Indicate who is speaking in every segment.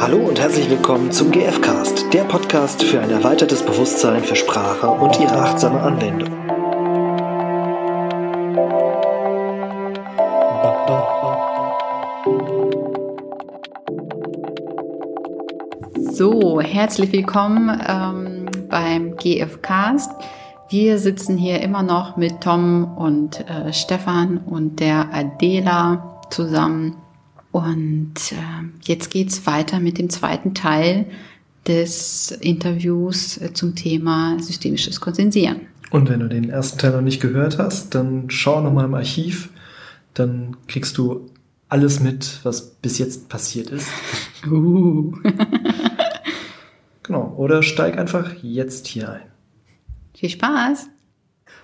Speaker 1: Hallo und herzlich willkommen zum GFcast, der Podcast für ein erweitertes Bewusstsein für Sprache und ihre achtsame Anwendung.
Speaker 2: So, herzlich willkommen ähm, beim GFcast. Wir sitzen hier immer noch mit Tom und äh, Stefan und der Adela zusammen und äh, jetzt geht's weiter mit dem zweiten Teil des Interviews äh, zum Thema systemisches Konsensieren.
Speaker 3: Und wenn du den ersten Teil noch nicht gehört hast, dann schau nochmal im Archiv. Dann kriegst du alles mit, was bis jetzt passiert ist.
Speaker 2: Uh.
Speaker 3: genau. Oder steig einfach jetzt hier ein.
Speaker 2: Viel Spaß.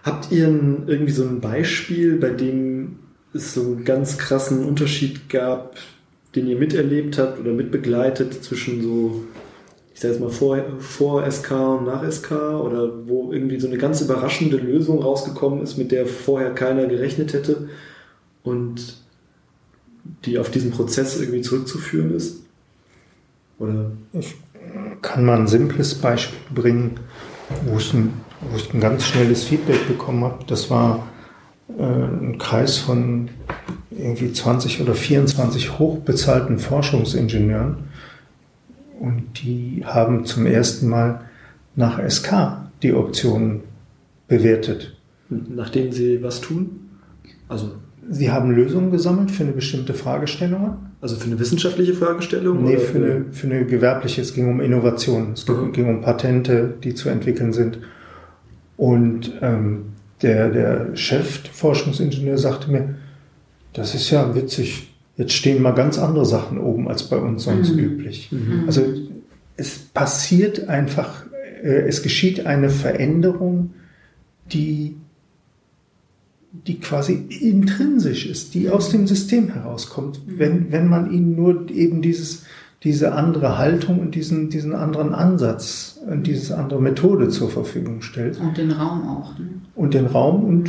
Speaker 3: Habt ihr irgendwie so ein Beispiel, bei dem es so einen ganz krassen Unterschied gab, den ihr miterlebt habt oder mitbegleitet zwischen so, ich sage jetzt mal vor, vor SK und nach SK oder wo irgendwie so eine ganz überraschende Lösung rausgekommen ist, mit der vorher keiner gerechnet hätte und die auf diesen Prozess irgendwie zurückzuführen ist?
Speaker 4: Oder? Ich kann mal ein simples Beispiel bringen, wo ich ein, wo ich ein ganz schnelles Feedback bekommen habe. Das war äh, ein Kreis von irgendwie 20 oder 24 hochbezahlten Forschungsingenieuren und die haben zum ersten Mal nach SK die Optionen bewertet.
Speaker 3: Nachdem sie was tun?
Speaker 4: Also Sie haben Lösungen gesammelt für eine bestimmte Fragestellung?
Speaker 3: Also für eine wissenschaftliche Fragestellung?
Speaker 4: Nee, für eine, für eine gewerbliche. Es ging um Innovation. Es mhm. ging um Patente, die zu entwickeln sind. Und ähm, der, der Chef, Forschungsingenieur, sagte mir, das ist ja witzig, jetzt stehen mal ganz andere Sachen oben als bei uns sonst mhm. üblich. Mhm. Also es passiert einfach, äh, es geschieht eine Veränderung, die, die quasi intrinsisch ist, die aus dem System herauskommt, mhm. wenn, wenn man ihnen nur eben dieses, diese andere Haltung und diesen, diesen anderen Ansatz und diese andere Methode zur Verfügung stellt.
Speaker 2: Und den Raum auch. Ne?
Speaker 4: Und den Raum und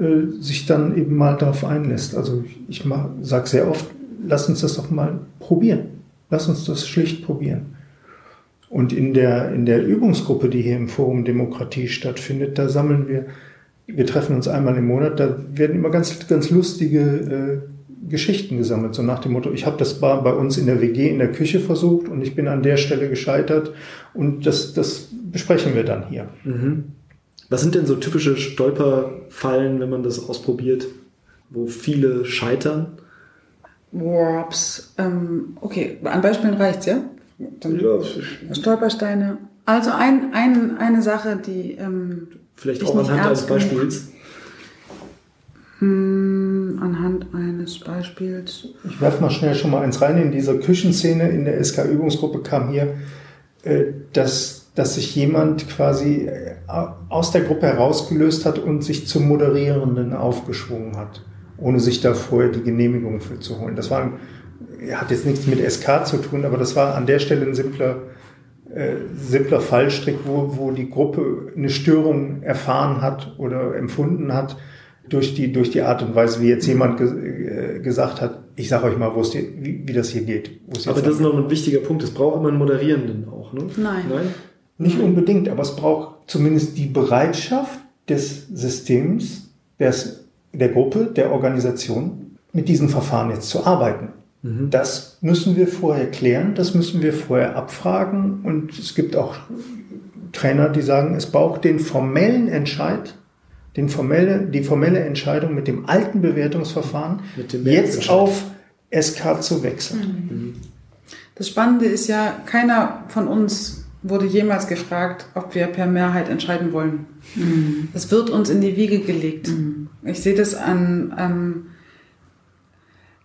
Speaker 4: äh, sich dann eben mal darauf einlässt. Also ich sage sehr oft, lass uns das doch mal probieren. Lass uns das schlicht probieren. Und in der, in der Übungsgruppe, die hier im Forum Demokratie stattfindet, da sammeln wir, wir treffen uns einmal im Monat, da werden immer ganz, ganz lustige äh, Geschichten gesammelt, so nach dem Motto, ich habe das bei uns in der WG in der Küche versucht und ich bin an der Stelle gescheitert und das, das besprechen wir dann hier.
Speaker 3: Mhm. Was sind denn so typische Stolperfallen, wenn man das ausprobiert, wo viele scheitern?
Speaker 5: Warps. Ähm, okay, an Beispielen reicht's, ja? Dann ja. Stolpersteine. Also ein, ein, eine Sache, die ähm,
Speaker 3: vielleicht auch anhand eines Beispiels.
Speaker 5: Hm, anhand eines Beispiels.
Speaker 4: Ich werfe mal schnell schon mal eins rein. In dieser Küchenszene in der SK-Übungsgruppe kam hier, äh, dass, dass sich jemand quasi äh, aus der Gruppe herausgelöst hat und sich zum Moderierenden aufgeschwungen hat, ohne sich da vorher die Genehmigung für zu holen. Das war, hat jetzt nichts mit SK zu tun, aber das war an der Stelle ein simpler, äh, simpler Fallstrick, wo, wo die Gruppe eine Störung erfahren hat oder empfunden hat durch die, durch die Art und Weise, wie jetzt jemand ge äh, gesagt hat, ich sage euch mal, wo es wie, wie das hier geht.
Speaker 3: Aber das ist noch ein wichtiger Punkt. Es braucht immer einen Moderierenden auch, ne?
Speaker 5: Nein. Nein?
Speaker 4: Nicht unbedingt, aber es braucht zumindest die Bereitschaft des Systems, des, der Gruppe, der Organisation, mit diesem Verfahren jetzt zu arbeiten. Mhm. Das müssen wir vorher klären, das müssen wir vorher abfragen und es gibt auch Trainer, die sagen, es braucht den formellen Entscheid den formelle, die formelle Entscheidung mit dem alten Bewertungsverfahren jetzt auf SK zu wechseln. Mhm.
Speaker 5: Das Spannende ist ja, keiner von uns wurde jemals gefragt, ob wir per Mehrheit entscheiden wollen. Mhm. Das wird uns in die Wiege gelegt. Mhm. Ich sehe das an, ähm,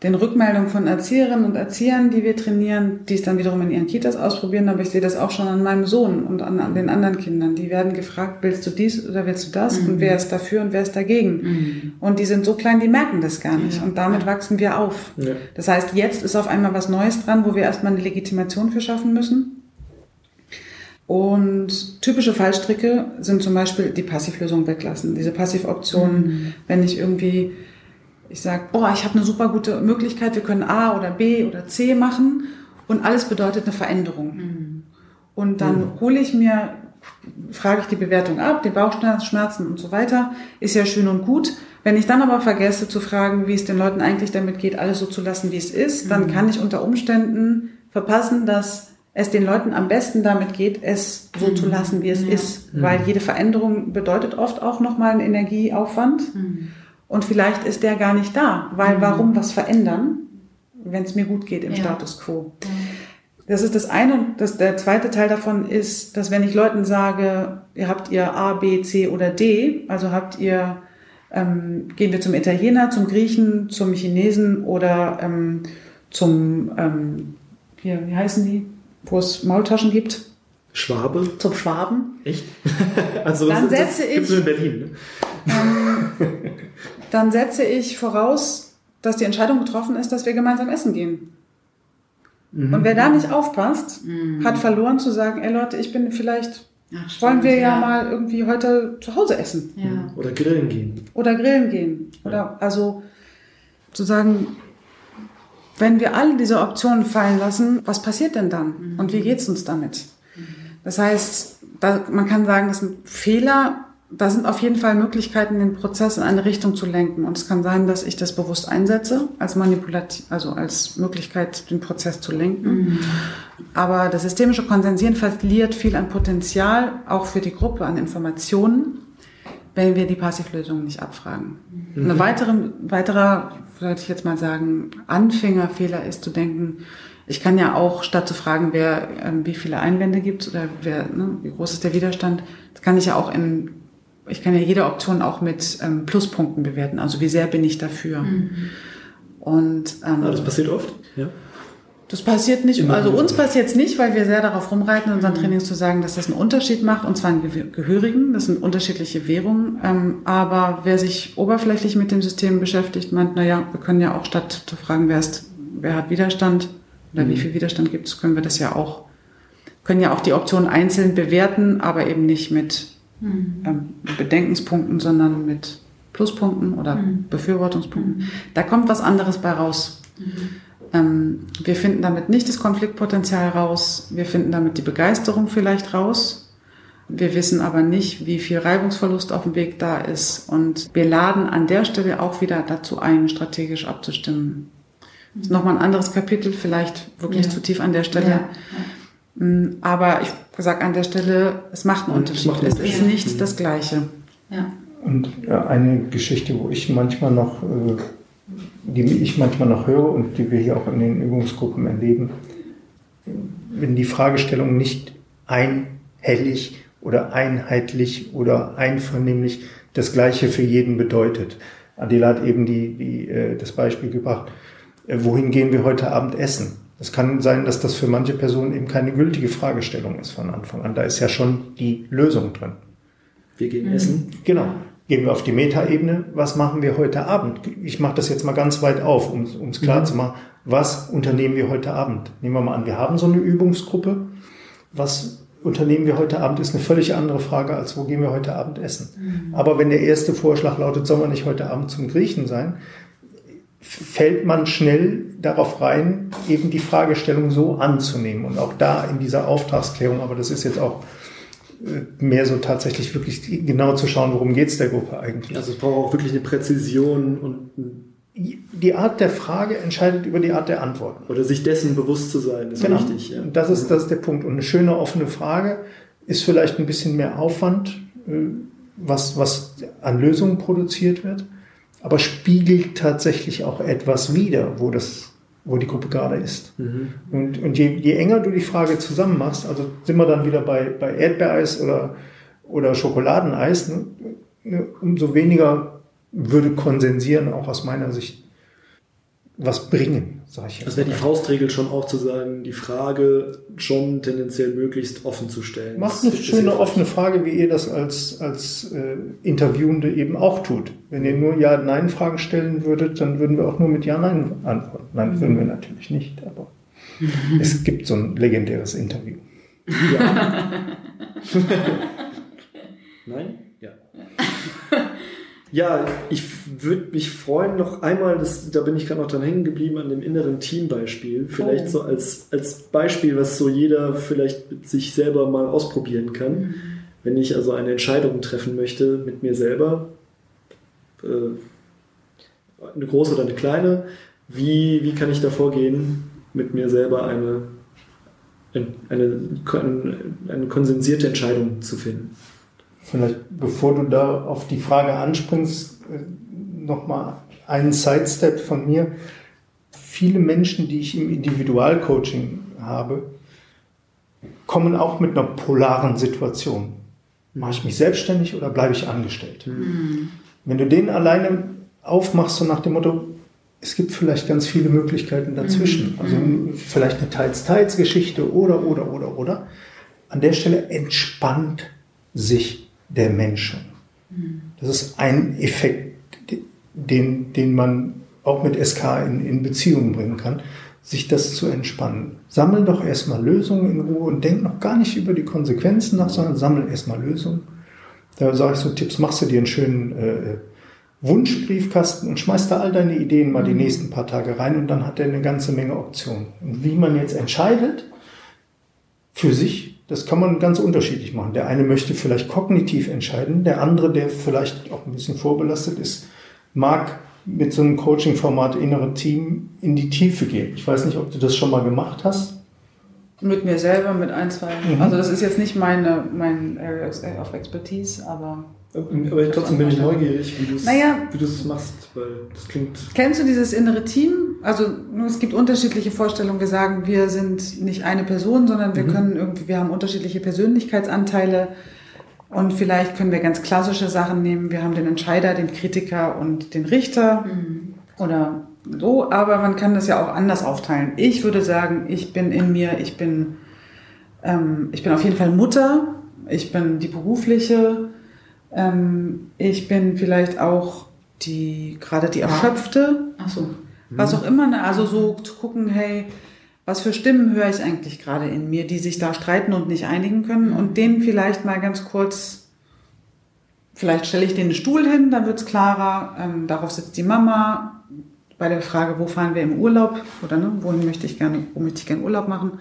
Speaker 5: den Rückmeldungen von Erzieherinnen und Erziehern, die wir trainieren, die es dann wiederum in ihren Kitas ausprobieren, aber ich sehe das auch schon an meinem Sohn und an, an den anderen Kindern. Die werden gefragt, willst du dies oder willst du das? Mhm. Und wer ist dafür und wer ist dagegen? Mhm. Und die sind so klein, die merken das gar nicht. Ja. Und damit wachsen wir auf. Ja. Das heißt, jetzt ist auf einmal was Neues dran, wo wir erstmal eine Legitimation für schaffen müssen. Und typische Fallstricke sind zum Beispiel die Passivlösung weglassen. Diese Passivoptionen, mhm. wenn ich irgendwie ich sage, oh, ich habe eine super gute Möglichkeit, wir können A oder B oder C machen Und alles bedeutet eine Veränderung. Und dann hole ich mir, frage ich die Bewertung ab, die Bauchschmerzen und so weiter, ist ja schön und gut. Wenn ich dann aber vergesse zu fragen, wie es den Leuten eigentlich damit geht, alles so zu lassen, wie es ist, dann kann ich unter Umständen verpassen, dass es den Leuten am besten damit geht, es so zu lassen, wie es ist. Weil jede Veränderung bedeutet oft auch nochmal einen Energieaufwand. Und vielleicht ist der gar nicht da. Weil warum was verändern, wenn es mir gut geht im
Speaker 2: Ja.
Speaker 5: Status quo? Das ist das eine. Und das, der zweite Teil davon ist, dass wenn ich Leuten sage, ihr habt ihr A, B, C oder D, also habt ihr, ähm, gehen wir zum Italiener, zum Griechen, zum Chinesen oder ähm, zum, ähm, hier, wie heißen die, wo es Maultaschen gibt,
Speaker 3: Schwabe?
Speaker 5: zum Schwaben,
Speaker 3: Echt? also
Speaker 5: Dann
Speaker 3: das, das
Speaker 5: setze
Speaker 3: gibt's
Speaker 5: ich-
Speaker 3: nur in Berlin. Ne?
Speaker 5: dann setze ich voraus, dass die Entscheidung getroffen ist, dass wir gemeinsam essen gehen. Und wer da nicht aufpasst, hat verloren zu sagen, ey Leute, ich bin vielleicht,
Speaker 2: Ach, stimmt,
Speaker 5: wollen wir ja, mal irgendwie heute zu Hause essen.
Speaker 2: Ja.
Speaker 3: Oder grillen gehen.
Speaker 5: oder grillen gehen. Oder also zu sagen, wenn wir alle diese Optionen fallen lassen, was passiert denn dann? Und wie geht's uns damit? Das heißt, da, man kann sagen, das sind Fehler. Da sind auf jeden Fall Möglichkeiten, den Prozess in eine Richtung zu lenken. Und es kann sein, dass ich das bewusst einsetze, als Manipulat also als Möglichkeit, den Prozess zu lenken. Aber das systemische Konsensieren verliert viel an Potenzial, auch für die Gruppe, an Informationen wenn wir die Passivlösung nicht abfragen. Eine weitere, weiterer, würde ich jetzt mal sagen, Anfängerfehler ist zu denken, ich kann ja auch, statt zu fragen, wer, ähm, wie viele Einwände gibt oder wer, ne, wie groß ist der Widerstand, das kann ich ja auch in, ich kann ja jede Option auch mit ähm, Pluspunkten bewerten. Also wie sehr bin ich dafür? Und ähm,
Speaker 3: Ah, das passiert oft. Ja.
Speaker 5: das passiert nicht,
Speaker 3: Immer
Speaker 5: also uns passiert es nicht, weil wir sehr darauf rumreiten, in unseren Trainings zu sagen, dass das einen Unterschied macht, und zwar einen Ge- gehörigen, das sind unterschiedliche Währungen. Ähm, aber wer sich oberflächlich mit dem System beschäftigt, meint, naja, wir können ja auch statt zu fragen, wer, ist, wer hat Widerstand oder wie viel Widerstand gibt es, können wir das ja auch, können ja auch die Optionen einzeln bewerten, aber eben nicht mit ähm, Bedenkenspunkten, sondern mit Pluspunkten oder Befürwortungspunkten. Da kommt was anderes bei raus. Ähm, wir finden damit nicht das Konfliktpotenzial raus. Wir finden damit die Begeisterung vielleicht raus. Wir wissen aber nicht, wie viel Reibungsverlust auf dem Weg da ist. Und wir laden an der Stelle auch wieder dazu ein, strategisch abzustimmen. Das ist nochmal ein anderes Kapitel, vielleicht wirklich
Speaker 2: Ja.
Speaker 5: zu tief an der Stelle. Mm, Aber ich sage an der Stelle, es macht einen
Speaker 3: Mhm, es
Speaker 5: Unterschied.
Speaker 3: macht einen
Speaker 5: Es ist nicht das Gleiche.
Speaker 2: Ja.
Speaker 4: Und ja, eine Geschichte, wo ich manchmal noch, äh, die ich manchmal noch höre und die wir hier auch in den Übungsgruppen erleben, wenn die Fragestellung nicht einhellig oder einheitlich oder einvernehmlich das Gleiche für jeden bedeutet. Adela hat eben die, die, äh, das Beispiel gebracht, äh, wohin gehen wir heute Abend essen? Es kann sein, dass das für manche Personen eben keine gültige Fragestellung ist von Anfang an. Da ist ja schon die Lösung drin.
Speaker 3: Wir gehen essen.
Speaker 4: Genau. Gehen wir auf die Metaebene. Was machen wir heute Abend? Ich mache das jetzt mal ganz weit auf, um es klar zu machen. Was unternehmen wir heute Abend? Nehmen wir mal an, wir haben so eine Übungsgruppe. Was unternehmen wir heute Abend, ist eine völlig andere Frage, als wo gehen wir heute Abend essen. Aber wenn der erste Vorschlag lautet, soll man nicht heute Abend zum Griechen sein, fällt man schnell darauf rein, eben die Fragestellung so anzunehmen. Und auch da in dieser Auftragsklärung, aber das ist jetzt auch äh, mehr so tatsächlich wirklich genau zu schauen, worum geht's der Gruppe eigentlich.
Speaker 3: Also es braucht auch wirklich eine Präzision und
Speaker 4: Die Art der Frage entscheidet über die Art der Antworten.
Speaker 3: oder sich dessen bewusst zu sein, ist
Speaker 4: Genau.
Speaker 3: wichtig. Ja.
Speaker 4: Das ist, das ist der Punkt. Und eine schöne offene Frage ist vielleicht ein bisschen mehr Aufwand, äh, was, was an Lösungen produziert wird, aber spiegelt tatsächlich auch etwas wider, wo das, wo die Gruppe gerade ist. Und, und je, je enger du die Frage zusammen machst, also sind wir dann wieder bei, bei Erdbeereis oder, oder Schokoladeneis, ne, ne, umso weniger würde konsensieren auch aus meiner Sicht was bringen, sage ich jetzt.
Speaker 3: Das wäre die. Faustregel schon auch zu sagen, die Frage schon tendenziell möglichst offen zu stellen.
Speaker 4: Macht eine schöne offene Frage, wie ihr das als, als äh, Interviewende eben auch tut. Wenn ihr nur Ja-Nein-Fragen stellen würdet, dann würden wir auch nur mit Ja-Nein antworten. Nein, würden wir natürlich nicht, aber es gibt so ein legendäres Interview.
Speaker 3: Nein? Ja. Ich würde mich freuen, noch einmal, das, da bin ich gerade noch dran hängen geblieben, an dem inneren Teambeispiel. Vielleicht
Speaker 2: Oh.
Speaker 3: so als, als Beispiel, was so jeder vielleicht mit sich selber mal ausprobieren kann.
Speaker 2: Mhm.
Speaker 3: Wenn ich also eine Entscheidung treffen möchte mit mir selber, äh, eine große oder eine kleine, wie, wie kann ich da vorgehen, mit mir selber eine, eine, eine, eine konsensierte Entscheidung zu finden?
Speaker 4: Vielleicht, bevor du da auf die Frage anspringst, nochmal einen Sidestep von mir. Viele Menschen, die ich im Individualcoaching habe, kommen auch mit einer polaren Situation. Mache ich mich selbstständig oder bleibe ich angestellt? Wenn du den alleine aufmachst, so nach dem Motto, es gibt vielleicht ganz viele Möglichkeiten dazwischen. Also vielleicht eine Teils-Teils-Geschichte oder, oder, oder, oder. An der Stelle entspannt sich der Mensch schon. Das ist ein Effekt, den, den man auch mit SK in, in Beziehung bringen kann, sich das zu entspannen. Sammel doch erstmal Lösungen in Ruhe und denk noch gar nicht über die Konsequenzen nach, sondern sammel erstmal Lösungen. Da sage ich so Tipps, machst du dir einen schönen äh, Wunschbriefkasten und schmeißt da all deine Ideen mal die nächsten paar Tage rein und dann hat er eine ganze Menge Optionen. Und wie man jetzt entscheidet, für sich, das kann man ganz unterschiedlich machen. Der eine möchte vielleicht kognitiv entscheiden, der andere, der vielleicht auch ein bisschen vorbelastet ist, mag mit so einem Coaching-Format innere Team in die Tiefe gehen. Ich weiß nicht, ob du das schon mal gemacht hast.
Speaker 5: Mit mir selber, mit ein, zwei.
Speaker 4: Mhm.
Speaker 5: Also das ist jetzt nicht meine, mein Area of Expertise, aber
Speaker 3: Aber trotzdem bin ich neugierig, wie du es
Speaker 5: Naja.
Speaker 3: wie du es machst, weil das klingt.
Speaker 5: Kennst du dieses innere Team? Also es gibt unterschiedliche Vorstellungen. Wir sagen, wir sind nicht eine Person, sondern wir können irgendwie, wir haben unterschiedliche Persönlichkeitsanteile und vielleicht können wir ganz klassische Sachen nehmen. Wir haben den Entscheider, den Kritiker und den Richter oder so, aber man kann das ja auch anders aufteilen. Ich würde sagen, ich bin in mir, ich bin, ähm, ich bin auf jeden Fall Mutter, ich bin die berufliche, ähm, ich bin vielleicht auch die, gerade die Erschöpfte,
Speaker 2: Ach so.
Speaker 5: Was auch immer, ne? also so zu gucken, hey, was für Stimmen höre ich eigentlich gerade in mir, die sich da streiten und nicht einigen können und denen vielleicht mal ganz kurz, vielleicht stelle ich denen einen Stuhl hin, dann wird's klarer, ähm, darauf sitzt die Mama, bei der Frage, wo fahren wir im Urlaub oder ne, wohin möchte ich gerne, wo möchte ich gerne Urlaub machen,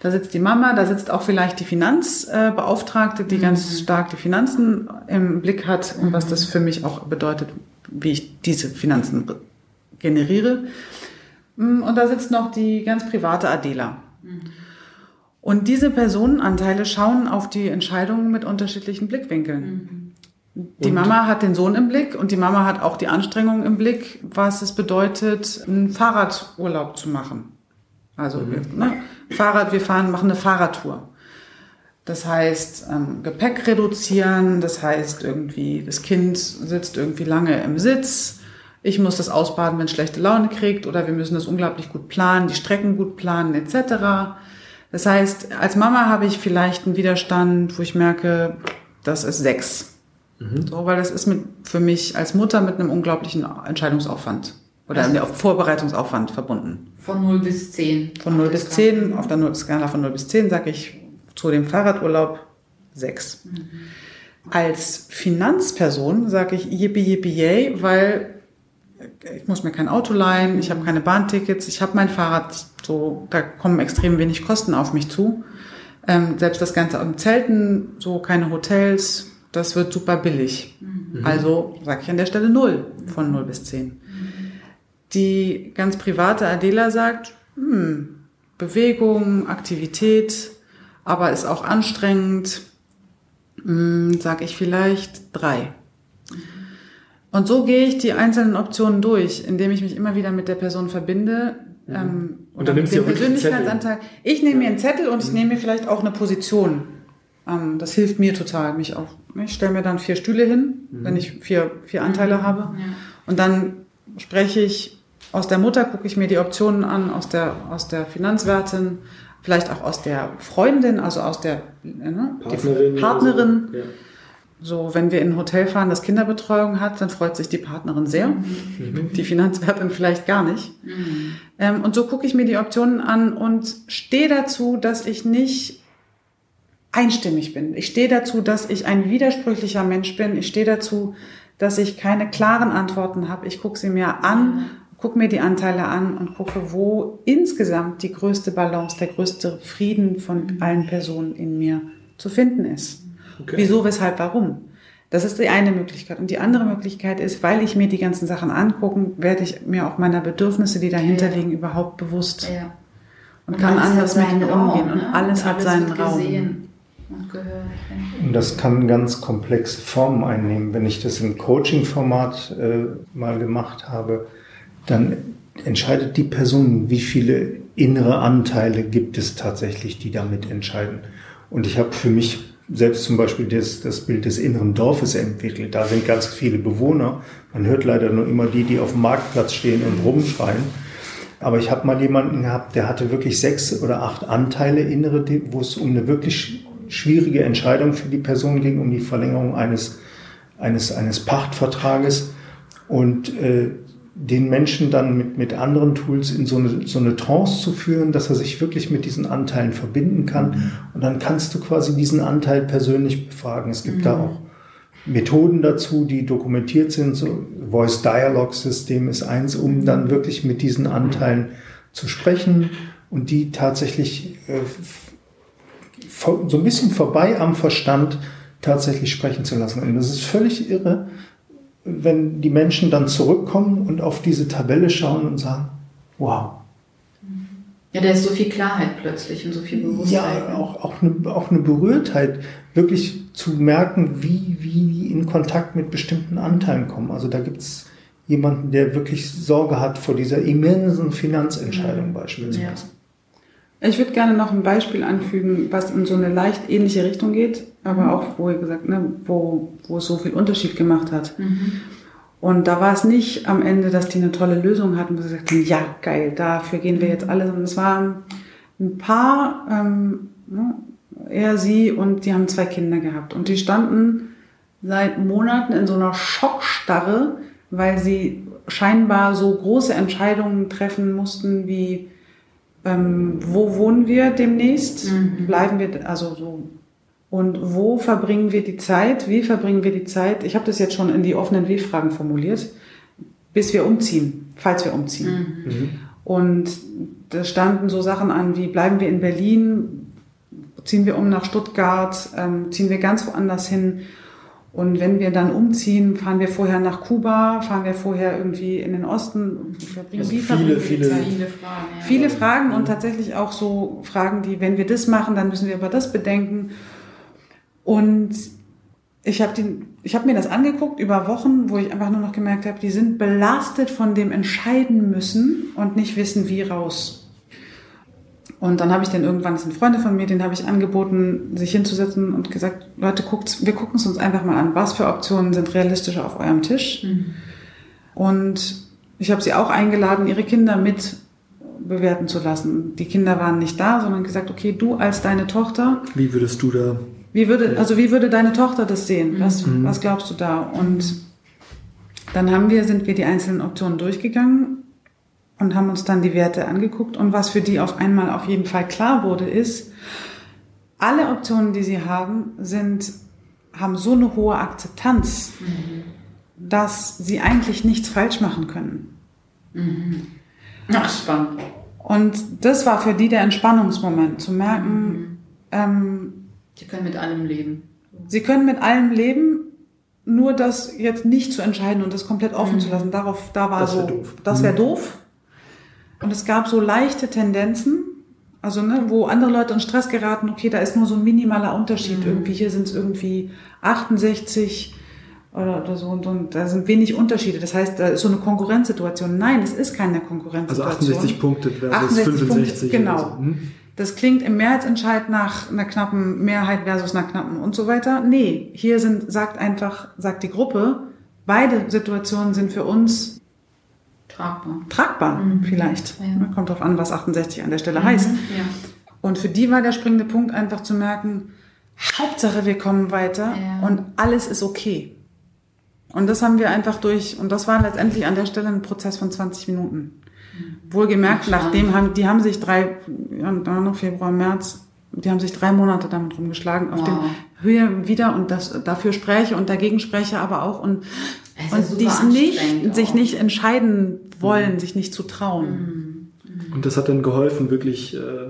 Speaker 5: da sitzt die Mama, da sitzt auch vielleicht die Finanzbeauftragte, die ganz stark die Finanzen im Blick hat und was das für mich auch bedeutet, wie ich diese Finanzen generiere. Mm, Und da sitzt noch die ganz private Adela. Und diese Personenanteile schauen auf die Entscheidungen mit unterschiedlichen Blickwinkeln. Die
Speaker 3: Und-
Speaker 5: Mama hat den Sohn im Blick und die Mama hat auch die Anstrengung im Blick, was es bedeutet, einen Fahrradurlaub zu machen. Also wir, ne, Fahrrad, wir fahren, machen eine Fahrradtour. Das heißt, ähm, Gepäck reduzieren, das heißt irgendwie, das Kind sitzt irgendwie lange im Sitz. Ich muss das ausbaden, wenn es schlechte Laune kriegt, oder wir müssen das unglaublich gut planen, die Strecken gut planen, etc. Das heißt, als Mama habe ich vielleicht einen Widerstand, wo ich merke, das ist sechs. So, weil das ist mit, für mich als Mutter mit einem unglaublichen Entscheidungsaufwand oder einem Vorbereitungsaufwand verbunden.
Speaker 2: Von 0 bis 10.
Speaker 5: Von 0 bis 10, auf der Skala von 0 bis 10 sage ich zu dem Fahrradurlaub 6. Als Finanzperson sage ich yippie yippie yay, weil ich muss mir kein Auto leihen, ich habe keine Bahntickets, ich habe mein Fahrrad, so da kommen extrem wenig Kosten auf mich zu. Ähm, selbst das Ganze im Zelten, so keine Hotels, das wird super billig. Also sage ich an der Stelle 0 von 0 bis 10. Die ganz private Adela sagt, hm, Bewegung, Aktivität, aber ist auch anstrengend, hm, sage ich vielleicht drei. Und so gehe ich die einzelnen Optionen durch, indem ich mich immer wieder mit der Person verbinde. Ähm,
Speaker 3: Und dann nimmst du.
Speaker 5: Persönlichkeitsanteil. Ich nehme mir einen Zettel und ich nehme mir vielleicht auch eine Position. Ähm, das hilft mir total, mich auch. Ich stelle mir dann vier Stühle hin, wenn ich vier, vier Anteile habe. Und dann spreche ich aus der Mutter, gucke ich mir die Optionen an, aus der, aus der Finanzwertin, vielleicht auch aus der Freundin, also aus der ne, die
Speaker 3: Partnerin.
Speaker 5: Partnerin.
Speaker 3: oder So. Ja.
Speaker 5: So, wenn wir in ein Hotel fahren, das Kinderbetreuung hat, dann freut sich die Partnerin sehr. Die Finanzwertin vielleicht gar nicht. Ähm, und so gucke ich mir die Optionen an und stehe dazu, dass ich nicht einstimmig bin. Ich stehe dazu, dass ich ein widersprüchlicher Mensch bin. Ich stehe dazu, dass ich keine klaren Antworten habe. Ich gucke sie mir an, gucke mir die Anteile an und gucke, wo insgesamt die größte Balance, der größte Frieden von allen Personen in mir zu finden ist.
Speaker 3: Okay.
Speaker 5: Wieso, weshalb, warum? Das ist die eine Möglichkeit. Und die andere Möglichkeit ist, weil ich mir die ganzen Sachen angucken, werde ich mir auch meiner Bedürfnisse, die dahinter
Speaker 2: Ja.
Speaker 5: liegen, überhaupt bewusst.
Speaker 2: Ja.
Speaker 5: Und, kann
Speaker 2: alles
Speaker 5: anders mit
Speaker 2: seinen
Speaker 5: ihnen
Speaker 2: Raum,
Speaker 5: umgehen. Und
Speaker 2: ne?
Speaker 5: alles hat seinen
Speaker 2: wird
Speaker 5: Raum.
Speaker 2: gesehen und gehört. ja.
Speaker 4: Und das kann ganz komplexe Formen einnehmen. Wenn ich das im Coaching-Format äh, mal gemacht habe, dann entscheidet die Person, wie viele innere Anteile gibt es tatsächlich, die damit entscheiden. Und ich habe für mich selbst zum Beispiel das, das Bild des inneren Dorfes entwickelt. Da sind ganz viele Bewohner. Man hört leider nur immer die, die auf dem Marktplatz stehen und rumschreien. Aber ich habe mal jemanden gehabt, der hatte wirklich sechs oder acht Anteile innere, wo es um eine wirklich schwierige Entscheidung für die Person ging, um die Verlängerung eines, eines, eines Pachtvertrages. Und äh, den Menschen dann mit, mit anderen Tools in so eine, so eine Trance zu führen, dass er sich wirklich mit diesen Anteilen verbinden kann. Und dann kannst du quasi diesen Anteil persönlich befragen. Es gibt da auch Methoden dazu, die dokumentiert sind. So Voice Dialogue System ist eins, um dann wirklich mit diesen Anteilen zu sprechen und die tatsächlich äh, so ein bisschen vorbei am Verstand tatsächlich sprechen zu lassen. Und das ist völlig irre, wenn die Menschen dann zurückkommen und auf diese Tabelle schauen und sagen, wow,
Speaker 2: Ja, da ist so viel Klarheit plötzlich und so viel Bewusstheit.
Speaker 4: ja, auch, auch, eine, auch eine Berührtheit, wirklich zu merken, wie, wie die in Kontakt mit bestimmten Anteilen kommen. Also da gibt es jemanden, der wirklich Sorge hat vor dieser immensen Finanzentscheidung beispielsweise.
Speaker 5: Ich würde gerne noch ein Beispiel anfügen, was in so eine leicht ähnliche Richtung geht, aber auch, wo ihr gesagt, ne, wo, wo es so viel Unterschied gemacht hat. Und da war es nicht am Ende, dass die eine tolle Lösung hatten, wo sie sagten, ja, geil, dafür gehen wir jetzt alle, sondern es waren ein Paar, ähm, ne, er, sie und die haben zwei Kinder gehabt. Und die standen seit Monaten in so einer Schockstarre, weil sie scheinbar so große Entscheidungen treffen mussten wie, ähm, wo wohnen wir demnächst? Bleiben wir, also so. Und wo verbringen wir die Zeit? Wie verbringen wir die Zeit? Ich habe das jetzt schon in die offenen W-Fragen formuliert, bis wir umziehen, falls wir umziehen. Und da standen so Sachen an wie, bleiben wir in Berlin? Ziehen wir um nach Stuttgart? Ähm, ziehen wir ganz woanders hin? Und wenn wir dann umziehen, fahren wir vorher nach Kuba, fahren wir vorher irgendwie in den Osten,
Speaker 3: Also
Speaker 5: wie
Speaker 3: viele, viele-
Speaker 5: Zeit?
Speaker 2: Viele Fragen. Ja.
Speaker 5: Viele Fragen und tatsächlich auch so Fragen, die, wenn wir das machen, dann müssen wir aber das bedenken. Und ich habe hab mir das angeguckt über Wochen, wo ich einfach nur noch gemerkt habe, die sind belastet von dem Entscheiden müssen und nicht wissen, wie raus. Und dann habe ich den irgendwann, das sind Freunde von mir, den habe ich angeboten, sich hinzusetzen und gesagt, Leute, guckt, wir gucken es uns einfach mal an. Was für Optionen sind realistischer auf eurem Tisch? Und ich habe sie auch eingeladen, ihre Kinder mit bewerten zu lassen. Die Kinder waren nicht da, sondern gesagt, okay, du als deine Tochter,
Speaker 3: Wie würdest du da?
Speaker 5: wie würde, also wie würde deine Tochter das sehen? Was, was glaubst du da? Und dann haben wir, sind wir die einzelnen Optionen durchgegangen und haben uns dann die Werte angeguckt. Und was für die auf einmal auf jeden Fall klar wurde, ist, alle Optionen, die sie haben, sind, haben so eine hohe Akzeptanz, dass sie eigentlich nichts falsch machen können.
Speaker 2: Ach, spannend.
Speaker 5: Und das war für die der Entspannungsmoment, zu merken, ähm,
Speaker 2: Die können mit allem leben.
Speaker 5: sie können mit allem leben, nur das jetzt nicht zu entscheiden und das komplett offen zu lassen. Darauf, da war
Speaker 3: Das wär
Speaker 5: so,
Speaker 3: doof.
Speaker 5: das wäre doof. Und es gab so leichte Tendenzen, also ne, wo andere Leute in Stress geraten, okay, da ist nur so ein minimaler Unterschied. Irgendwie hier sind es irgendwie 68 oder, oder so und, und da sind wenig Unterschiede. Das heißt, da ist so eine Konkurrenzsituation. Nein, es ist keine
Speaker 3: Also
Speaker 5: Konkurrenzsituation.
Speaker 3: 68 Punkte versus
Speaker 5: 68
Speaker 3: 65.
Speaker 5: Punkte, genau.
Speaker 3: so. Hm?
Speaker 5: Das klingt im Mehrheitsentscheid nach einer knappen Mehrheit versus einer knappen und so weiter. Nee, hier sind, sagt einfach, sagt die Gruppe, beide Situationen sind für uns
Speaker 2: Tragbar.
Speaker 5: tragbar, vielleicht.
Speaker 2: Ja.
Speaker 5: Kommt drauf an, was 68 an der Stelle heißt.
Speaker 2: Ja.
Speaker 5: Und für die war der springende Punkt einfach zu merken, Hauptsache wir kommen weiter
Speaker 2: Ja.
Speaker 5: und alles ist okay. Und das haben wir einfach durch, und das war letztendlich an der Stelle ein Prozess von 20 Minuten. Wohlgemerkt,
Speaker 2: Spannend.
Speaker 5: nachdem haben, die haben sich drei, noch Februar, März, die haben sich drei Monate damit rumgeschlagen, auf
Speaker 2: Wow.
Speaker 5: den Höhe wieder und das, dafür spreche und dagegen spreche aber auch und und dies nicht, sich nicht entscheiden wollen, sich nicht zu trauen.
Speaker 3: Und das hat dann geholfen, wirklich äh,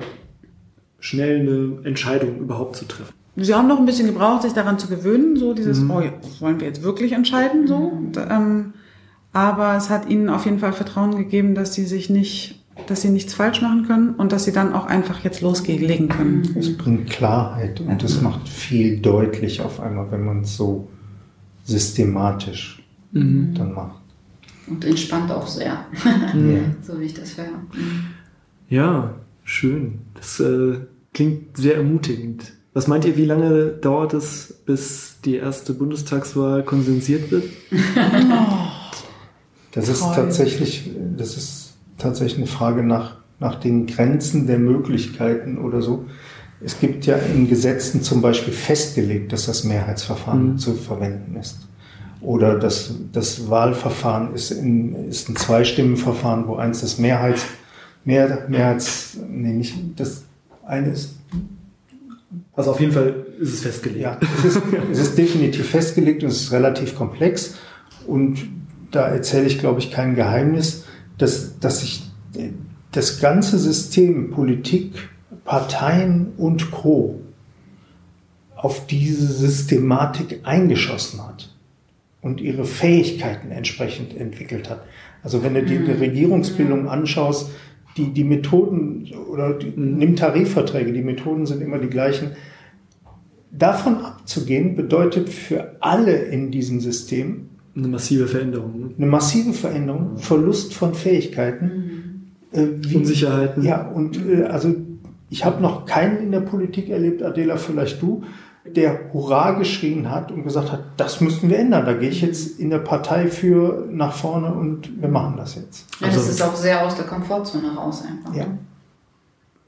Speaker 3: schnell eine Entscheidung überhaupt zu treffen.
Speaker 5: Sie haben noch ein bisschen gebraucht, sich daran zu gewöhnen, so dieses, oh, ja, wollen wir jetzt wirklich entscheiden, so. Und, ähm, aber es hat ihnen auf jeden Fall Vertrauen gegeben, dass sie sich nicht, dass sie nichts falsch machen können und dass sie dann auch einfach jetzt loslegen können.
Speaker 4: Es bringt Klarheit und es macht viel deutlich auf einmal, wenn man es so systematisch dann macht.
Speaker 2: Und entspannt auch sehr,
Speaker 4: Ja.
Speaker 2: so wie ich das höre.
Speaker 3: Ja, schön. Das äh, klingt sehr ermutigend. Was meint ihr, wie lange dauert es, bis die erste Bundestagswahl konsensiert wird?
Speaker 4: Das ist tatsächlich, das ist tatsächlich eine Frage nach, nach den Grenzen der Möglichkeiten oder so. Es gibt ja in Gesetzen zum Beispiel festgelegt, dass das Mehrheitsverfahren
Speaker 3: Mhm.
Speaker 4: zu verwenden ist. Oder das, das Wahlverfahren ist, in, ist ein Zweistimmenverfahren, wo eins das Mehrheits, Mehr, Mehrheits, nee, nicht, das eine ist
Speaker 3: Also auf jeden Fall ist es festgelegt.
Speaker 4: ja, es ist, es ist definitiv festgelegt und es ist relativ komplex. Und da erzähle ich, glaube ich, kein Geheimnis, dass, dass sich das ganze System Politik, Parteien und Co. auf diese Systematik eingeschossen hat und ihre Fähigkeiten entsprechend entwickelt hat. Also wenn du dir die Regierungsbildung anschaust, die, die Methoden oder die, nimm Tarifverträge, die Methoden sind immer die gleichen. Davon abzugehen bedeutet für alle in diesem System
Speaker 3: Eine massive Veränderung. Ne?
Speaker 4: eine massive Veränderung, Verlust von Fähigkeiten, äh, wie-
Speaker 3: Unsicherheiten.
Speaker 4: Ja, und äh, also ich habe noch keinen in der Politik erlebt, Adela, vielleicht du, der Hurra geschrien hat und gesagt hat, das müssten wir ändern. Da gehe ich jetzt in der Partei für nach vorne und wir machen das jetzt.
Speaker 2: Ja, das ist auch sehr aus der Komfortzone raus einfach.
Speaker 4: Ja.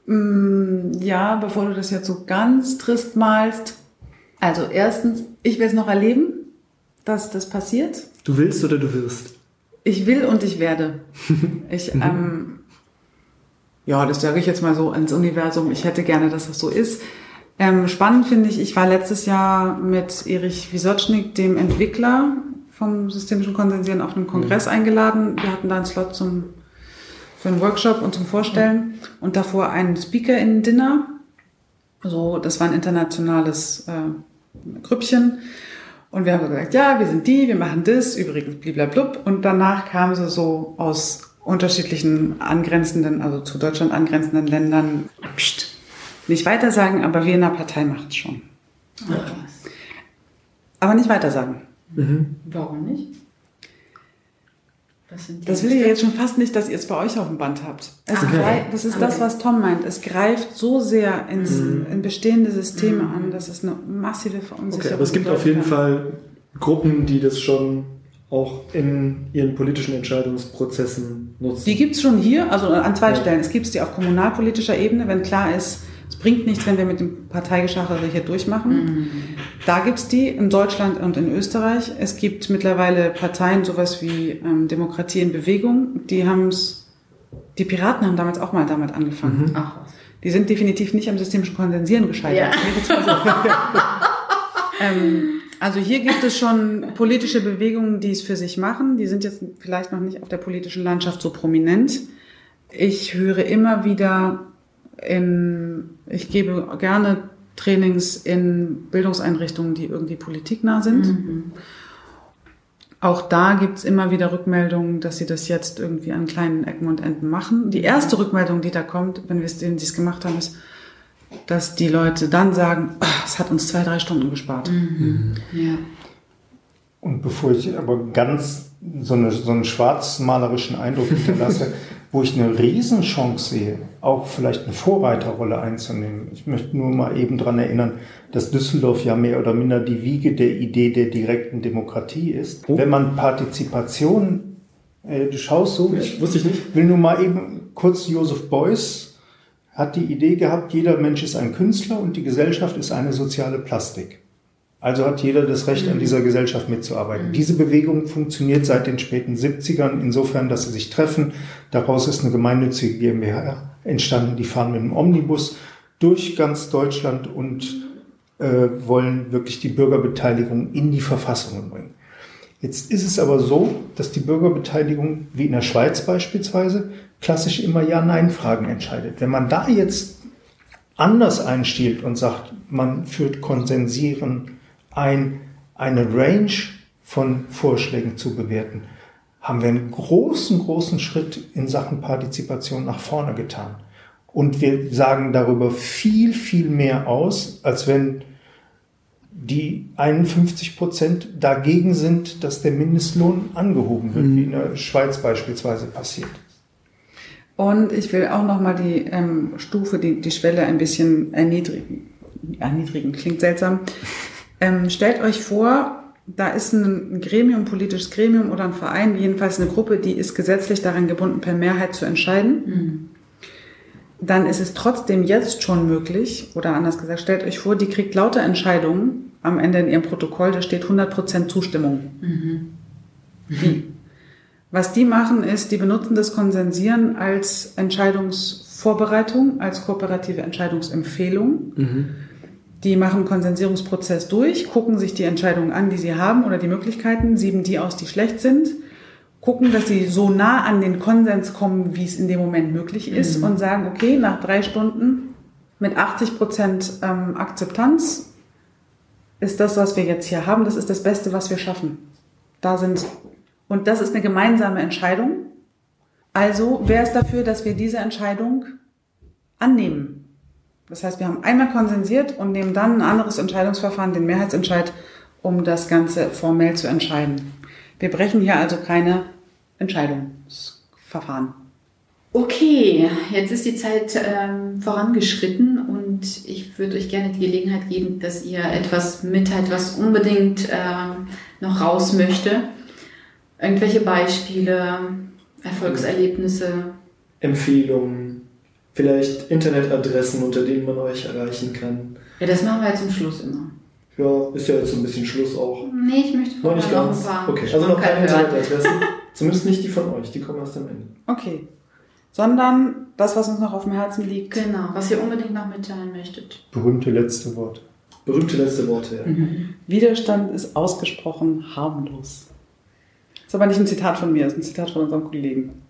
Speaker 5: Mm, Ja, bevor du das jetzt so ganz trist malst. Also erstens, ich will es noch erleben, dass das passiert.
Speaker 3: Du willst oder du wirst?
Speaker 5: Ich will und ich werde. Ich, ähm, ja, das sage ich jetzt mal so ins Universum. Ich hätte gerne, dass das so ist. Ähm, spannend finde ich, ich war letztes Jahr mit Erich Wisocznik, dem Entwickler vom systemischen Konsensieren, auf einem Kongress eingeladen. Wir hatten da einen Slot zum, für einen Workshop und zum Vorstellen und davor ein Speaker in Dinner. So, das war ein internationales äh, Grüppchen. Und wir haben gesagt, ja, wir sind die, wir machen das, übrigens bliblablub. Und danach kamen sie so aus unterschiedlichen angrenzenden, also zu Deutschland angrenzenden Ländern, pst, nicht weitersagen, aber wir in der Partei machen es schon.
Speaker 2: Ach.
Speaker 5: Aber nicht weitersagen.
Speaker 2: Warum nicht? Was sind die
Speaker 5: Das will ich ja jetzt schon fast nicht, dass ihr es bei euch auf dem Band habt. Es
Speaker 2: Okay.
Speaker 5: greift, das ist das, was Tom meint. Es greift so sehr ins, in bestehende Systeme an, dass es eine massive Verunsicherung
Speaker 3: Okay, aber es gibt auf jeden
Speaker 5: kann.
Speaker 3: Fall Gruppen, die das schon auch in ihren politischen Entscheidungsprozessen nutzen.
Speaker 5: Die gibt's schon hier, also an zwei
Speaker 3: Ja.
Speaker 5: Stellen. Es gibt die auf kommunalpolitischer Ebene, wenn klar ist, es bringt nichts, wenn wir mit dem Parteigeschachere hier durchmachen. Da gibt's die in Deutschland und in Österreich. Es gibt mittlerweile Parteien, sowas wie ähm, Demokratie in Bewegung, die haben's, die Piraten haben damals auch mal damit angefangen.
Speaker 2: Ach was.
Speaker 5: Die sind definitiv nicht am systemischen Konsensieren gescheitert.
Speaker 2: Ja.
Speaker 5: Ähm, also hier gibt es schon politische Bewegungen, die es für sich machen. Die sind jetzt vielleicht noch nicht auf der politischen Landschaft so prominent. Ich höre immer wieder in, ich gebe gerne Trainings in Bildungseinrichtungen, die irgendwie politiknah sind. Auch da gibt's immer wieder Rückmeldungen, dass sie das jetzt irgendwie an kleinen Ecken und Enden machen. Die erste Rückmeldung, die da kommt, wenn wir es denen, die es gemacht haben, ist, dass die Leute dann sagen, "Ah, es hat uns zwei, drei Stunden gespart.
Speaker 2: Ja.
Speaker 4: Und bevor ich aber ganz so, eine, so einen schwarzmalerischen Eindruck hinterlasse, wo ich eine Riesenchance sehe, auch vielleicht eine Vorreiterrolle einzunehmen. Ich möchte nur mal eben dran erinnern, dass Düsseldorf ja mehr oder minder die Wiege der Idee der direkten Demokratie ist.
Speaker 3: Oh.
Speaker 4: Wenn man Partizipation, äh, du schaust so, ich
Speaker 3: Wusste ich nicht.
Speaker 4: will nur mal eben kurz Joseph Beuys hat die Idee gehabt, jeder Mensch ist ein Künstler und die Gesellschaft ist eine soziale Plastik. Also hat jeder das Recht, an dieser Gesellschaft mitzuarbeiten. Diese Bewegung funktioniert seit den späten 70ern insofern, dass sie sich treffen. Daraus ist eine gemeinnützige GmbH entstanden. Die fahren mit einem Omnibus durch ganz Deutschland und äh, wollen wirklich die Bürgerbeteiligung in die Verfassungen bringen. Jetzt ist es aber so, dass die Bürgerbeteiligung, wie in der Schweiz beispielsweise, klassisch immer Ja-Nein-Fragen entscheidet. Wenn man da jetzt anders einstiehlt und sagt, man führt Konsensieren ein, eine Range von Vorschlägen zu bewerten, haben wir einen großen, großen Schritt in Sachen Partizipation nach vorne getan. Und wir sagen darüber viel, viel mehr aus, als wenn die 51 Prozent dagegen sind, dass der Mindestlohn angehoben wird, mhm. wie in der Schweiz beispielsweise passiert.
Speaker 5: Und ich will auch nochmal die ähm, Stufe, die, die Schwelle ein bisschen erniedrigen. Erniedrigen klingt seltsam. Ähm, stellt euch vor, da ist ein Gremium, ein politisches Gremium oder ein Verein, jedenfalls eine Gruppe, die ist gesetzlich daran gebunden, per Mehrheit zu entscheiden. Mhm. Dann ist es trotzdem jetzt schon möglich, oder anders gesagt, stellt euch vor, die kriegt lauter Entscheidungen am Ende in ihrem Protokoll, da steht 100% Zustimmung. Mhm. Wie? Was die machen ist, die benutzen das Konsensieren als Entscheidungsvorbereitung, als kooperative Entscheidungsempfehlung. Mhm die machen Konsensierungsprozess durch, gucken sich die Entscheidungen an, die sie haben oder die Möglichkeiten, sieben die aus, die schlecht sind, gucken, dass sie so nah an den Konsens kommen, wie es in dem Moment möglich ist mhm. und sagen, okay, nach drei Stunden mit 80 Prozent ähm, Akzeptanz ist das, was wir jetzt hier haben, das ist das Beste, was wir schaffen. Da sind, und das ist eine gemeinsame Entscheidung. Also, wer ist dafür, dass wir diese Entscheidung annehmen? Das heißt, wir haben einmal konsensiert und nehmen dann ein anderes Entscheidungsverfahren, den Mehrheitsentscheid, um das Ganze formell zu entscheiden. Wir brechen hier also keine Entscheidungsverfahren.
Speaker 2: Okay, jetzt ist die Zeit ähm, vorangeschritten und ich würde euch gerne die Gelegenheit geben, dass ihr etwas mitteilt, was unbedingt ähm, noch raus möchte. Irgendwelche Beispiele, Erfolgserlebnisse.
Speaker 3: Empfehlungen, vielleicht Internetadressen, unter denen man euch erreichen kann.
Speaker 2: Ja, das machen wir jetzt zum Schluss immer.
Speaker 3: Ja, ist ja jetzt ein bisschen Schluss auch.
Speaker 2: Nee, ich möchte
Speaker 3: noch nicht ganz. Noch ein paar okay, also noch keine Internetadressen. Zumindest nicht die von euch, die kommen erst am Ende.
Speaker 5: Okay. Sondern das, was uns noch auf dem Herzen liegt.
Speaker 2: Genau, was ihr unbedingt noch mitteilen möchtet.
Speaker 4: Berühmte letzte Worte.
Speaker 3: Berühmte letzte Worte, ja.
Speaker 5: Mhm. Widerstand ist ausgesprochen harmlos. Das ist aber nicht ein Zitat von mir, das ist ein Zitat von unserem Kollegen.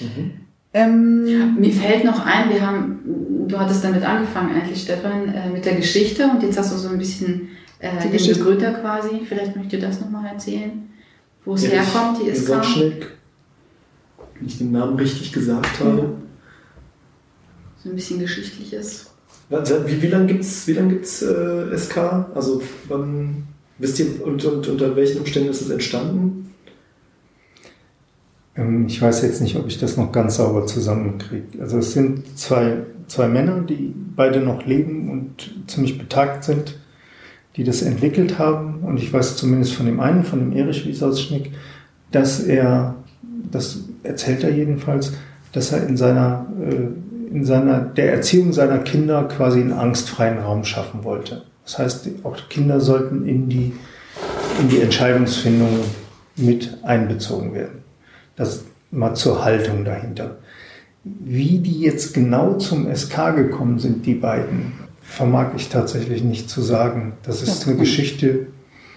Speaker 5: Mhm.
Speaker 2: Ähm, Mir fällt noch ein, wir haben, du hattest damit angefangen eigentlich, Stefan, äh, mit der Geschichte und jetzt hast du so ein bisschen äh, die den Begründer quasi. Vielleicht möchtet ihr das nochmal erzählen, wo es ja, herkommt, die
Speaker 3: ist wenn ich den Namen richtig gesagt habe.
Speaker 2: So ein bisschen geschichtliches.
Speaker 3: Wie, wie lange gibt es wie lang gibt's, äh, SK? Also wann, wisst ihr, und, und unter welchen Umständen ist es entstanden?
Speaker 4: Ähm, ich weiß jetzt nicht, ob ich das noch ganz sauber zusammenkriege. Also es sind zwei, zwei Männer, die beide noch leben und ziemlich betagt sind, die das entwickelt haben. Und ich weiß zumindest von dem einen, von dem Erich Wiesausschnick, dass er, das erzählt er jedenfalls, dass er in seiner, äh, in seiner, der Erziehung seiner Kinder quasi einen angstfreien Raum schaffen wollte. Das heißt, auch Kinder sollten in die, in die Entscheidungsfindung mit einbezogen werden. Das mal zur Haltung dahinter. Wie die jetzt genau zum SK gekommen sind, die beiden, vermag ich tatsächlich nicht zu sagen. Das ist ja, eine Geschichte.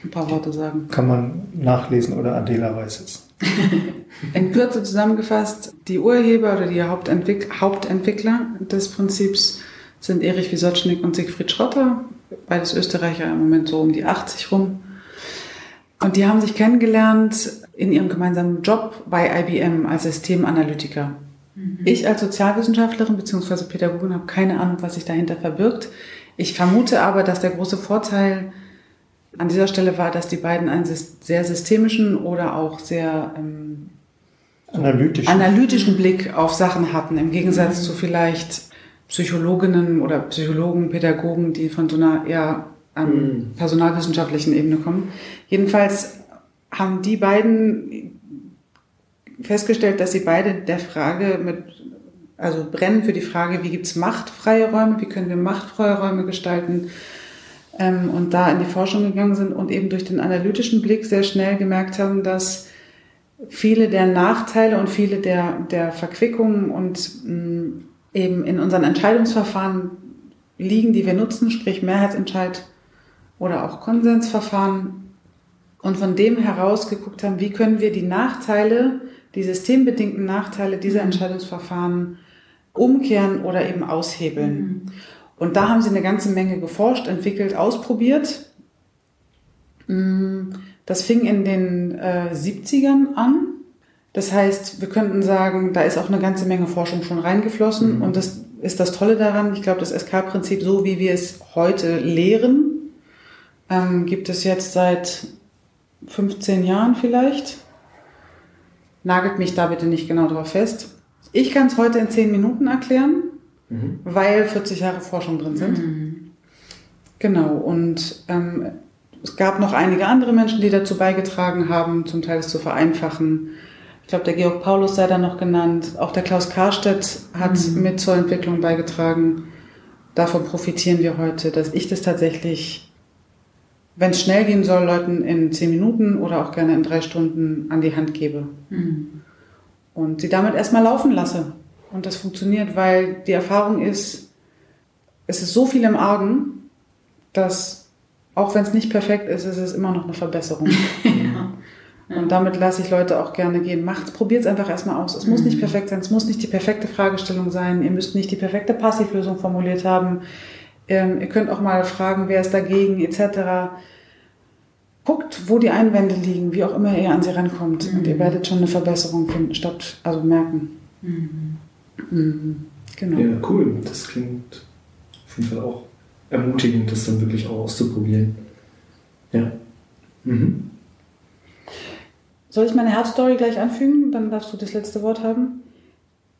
Speaker 5: Ein paar Worte sagen.
Speaker 4: Kann man nachlesen oder Adela weiß es.
Speaker 5: In Kürze zusammengefasst, die Urheber oder die Hauptentwick Hauptentwickler des Prinzips sind Erich Wisocznik und Siegfried Schrotter, beides Österreicher im Moment so um die 80 rum. Und die haben sich kennengelernt in ihrem gemeinsamen Job bei IBM als Systemanalytiker. Mhm. Ich als Sozialwissenschaftlerin bzw. Pädagogin habe keine Ahnung, was sich dahinter verbirgt. Ich vermute aber, dass der große Vorteil an dieser Stelle war, dass die beiden einen sehr systemischen oder auch sehr ähm,
Speaker 4: analytischen.
Speaker 5: analytischen Blick auf Sachen hatten, im Gegensatz mhm. zu vielleicht Psychologinnen oder Psychologen, Pädagogen, die von so einer eher an mhm. personalwissenschaftlichen Ebene kommen. Jedenfalls haben die beiden festgestellt, dass sie beide der Frage mit, also brennen für die Frage, wie gibt es machtfreie Räume, wie können wir machtfreie Räume gestalten ähm, und da in die Forschung gegangen sind und eben durch den analytischen Blick sehr schnell gemerkt haben, dass viele der Nachteile und viele der, der Verquickungen und mh, mm, eben in unseren Entscheidungsverfahren liegen, die wir nutzen, sprich Mehrheitsentscheid oder auch Konsensverfahren und von dem heraus geguckt haben, wie können wir die Nachteile, die systembedingten Nachteile dieser
Speaker 2: Mhm.
Speaker 5: Entscheidungsverfahren umkehren oder eben aushebeln.
Speaker 2: Mhm.
Speaker 5: Und da haben sie eine ganze Menge geforscht, entwickelt, ausprobiert. Mm, Das fing in den äh, 70ern an. Das heißt, wir könnten sagen, da ist auch eine ganze Menge Forschung schon reingeflossen. Und das ist das Tolle daran. Ich glaube, das SK-Prinzip, so wie wir es heute lehren, ähm, gibt es jetzt seit 15 Jahren vielleicht. Nagelt mich da bitte nicht genau drauf fest. Ich kann es heute in 10 Minuten erklären, weil 40 Jahre Forschung drin sind. Genau, und ähm, es gab noch einige andere Menschen, die dazu beigetragen haben, zum Teil es zu vereinfachen. Ich glaube, der Georg Paulus sei da noch genannt. Auch der Klaus Karstedt hat mit zur Entwicklung beigetragen. Davon profitieren wir heute, dass ich das tatsächlich, wenn es schnell gehen soll, Leuten in zehn Minuten oder auch gerne in drei Stunden an die Hand gebe. Und sie damit erstmal laufen lasse. Und das funktioniert, weil die Erfahrung ist, es ist so viel im Argen, dass auch wenn es nicht perfekt ist, ist es immer noch eine Verbesserung. Und damit lasse ich Leute auch gerne gehen. Macht's, probiert's einfach erstmal aus. Es muss nicht perfekt sein, es muss nicht die perfekte Fragestellung sein. Ihr müsst nicht die perfekte Passivlösung formuliert haben. Ähm, ihr könnt auch mal fragen, wer ist dagegen, etc. Guckt, wo die Einwände liegen, wie auch immer ihr an sie rankommt. Und ihr werdet schon eine Verbesserung finden, statt, also merken. Mhm. Genau.
Speaker 3: Ja, cool. Das klingt auf jeden Fall auch ermutigend, das dann wirklich auch auszuprobieren. Ja. Mhm.
Speaker 5: Soll ich meine Herzstory gleich anfügen? Dann darfst du das letzte Wort haben.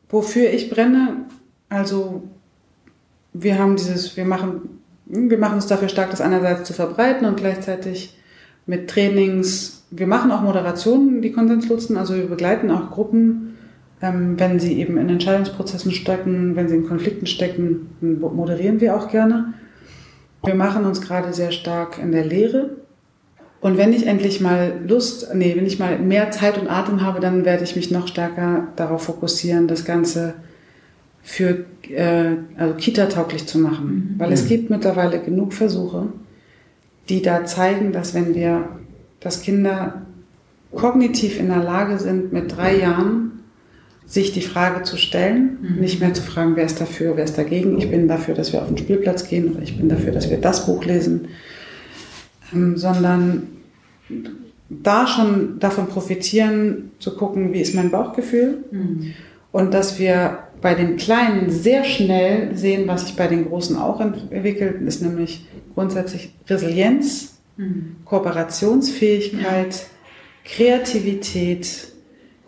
Speaker 5: Wofür ich brenne, also wir haben dieses, wir machen, wir machen uns dafür stark, das einerseits zu verbreiten und gleichzeitig mit Trainings, wir machen auch Moderationen, die Konsenslotsen, also wir begleiten auch Gruppen, ähm, wenn sie eben in Entscheidungsprozessen stecken, wenn sie in Konflikten stecken, moderieren wir auch gerne. Wir machen uns gerade sehr stark in der Lehre, und wenn ich endlich mal Lust, nee, wenn ich mal mehr Zeit und Atem habe, dann werde ich mich noch stärker darauf fokussieren, das Ganze für äh, also Kita-tauglich zu machen. Weil es gibt mittlerweile genug Versuche, die da zeigen, dass wenn wir, dass Kinder kognitiv in der Lage sind, mit drei Jahren sich die Frage zu stellen, nicht mehr zu fragen, wer ist dafür, wer ist dagegen, ich bin dafür, dass wir auf den Spielplatz gehen oder ich bin dafür, dass wir das Buch lesen, ähm, sondern da schon davon profitieren, zu gucken, wie ist mein Bauchgefühl. Und dass wir bei den Kleinen sehr schnell sehen, was sich bei den Großen auch entwickelt, ist nämlich grundsätzlich Resilienz, Kooperationsfähigkeit, Kreativität,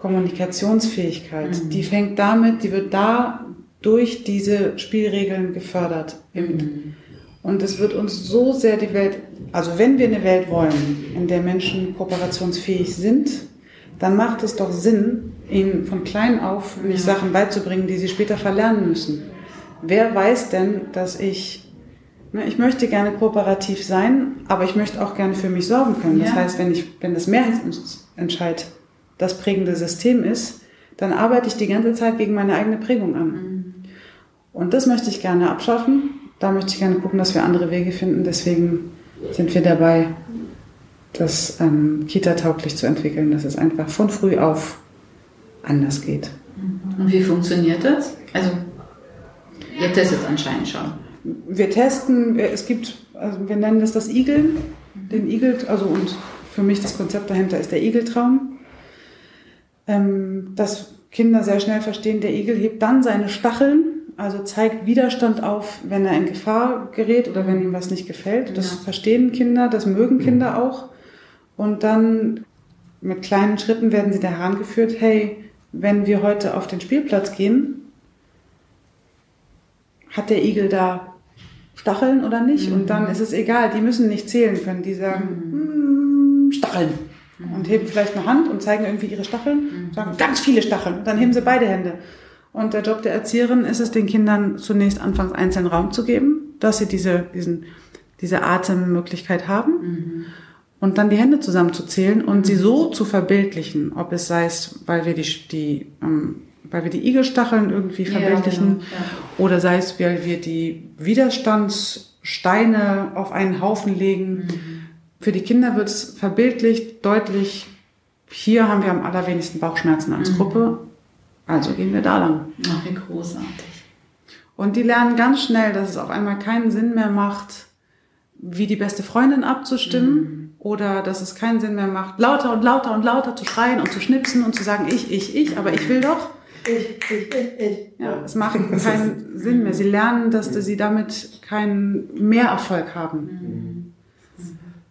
Speaker 5: Kommunikationsfähigkeit. Die fängt damit, die wird da durch diese Spielregeln gefördert. Und es wird uns so sehr die Welt, also wenn wir eine Welt wollen, in der Menschen kooperationsfähig sind, dann macht es doch Sinn, ihnen von klein auf nicht Sachen beizubringen, die sie später verlernen müssen. Wer weiß denn, dass ich, ne, ich möchte gerne kooperativ sein, aber ich möchte auch gerne für mich sorgen können. Das
Speaker 2: Ja.
Speaker 5: heißt, wenn ich, wenn das Mehrheitsentscheid das prägende System ist, dann arbeite ich die ganze Zeit gegen meine eigene Prägung an. Und das möchte ich gerne abschaffen. Da möchte ich gerne gucken, dass wir andere Wege finden. Deswegen sind wir dabei, das ähm, Kita-tauglich zu entwickeln, dass es einfach von früh auf anders geht.
Speaker 2: Und wie funktioniert das? Also, ihr testet anscheinend schon.
Speaker 5: Wir testen, wir- es gibt, also wir nennen das das Igeln, den Igel, also und für mich das Konzept dahinter ist der Igeltraum. Ähm, dass Kinder sehr schnell verstehen, der Igel hebt dann seine Stacheln, also zeigt Widerstand auf, wenn er in Gefahr gerät oder wenn ihm was nicht gefällt. Das
Speaker 2: Ja.
Speaker 5: verstehen Kinder, das mögen Kinder auch. Und dann mit kleinen Schritten werden sie da herangeführt, hey, wenn wir heute auf den Spielplatz gehen, hat der Igel da Stacheln oder nicht? Und dann ist es egal, die müssen nicht zählen können. Die sagen, "Mm, Stacheln. Und heben vielleicht eine Hand und zeigen irgendwie ihre Stacheln, sagen ganz viele Stacheln. Und dann heben sie beide Hände. Und der Job der Erzieherin ist es, den Kindern zunächst anfangs einzeln Raum zu geben, dass sie diese, diesen, diese Atemmöglichkeit haben. Und dann die Hände zusammenzuzählen und sie so zu verbildlichen, ob es sei es, weil wir die, die ähm, weil wir die Igelstacheln irgendwie
Speaker 2: Ja,
Speaker 5: verbildlichen
Speaker 2: genau, ja.
Speaker 5: oder sei es, weil wir die Widerstandssteine auf einen Haufen legen. Für die Kinder wird es verbildlich deutlich, hier haben wir am allerwenigsten Bauchschmerzen als Gruppe, also gehen wir da lang.
Speaker 2: Ach, wie großartig.
Speaker 5: Und die lernen ganz schnell, dass es auf einmal keinen Sinn mehr macht, wie die beste Freundin abzustimmen oder dass es keinen Sinn mehr macht, lauter und lauter und lauter zu schreien und zu schnipsen und zu sagen, ich, ich, ich, aber ich will doch.
Speaker 3: Ich, ich, ich, ich.
Speaker 5: Ja, es macht keinen Sinn mehr. Sie lernen, dass sie damit keinen Mehrerfolg haben.